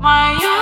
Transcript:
My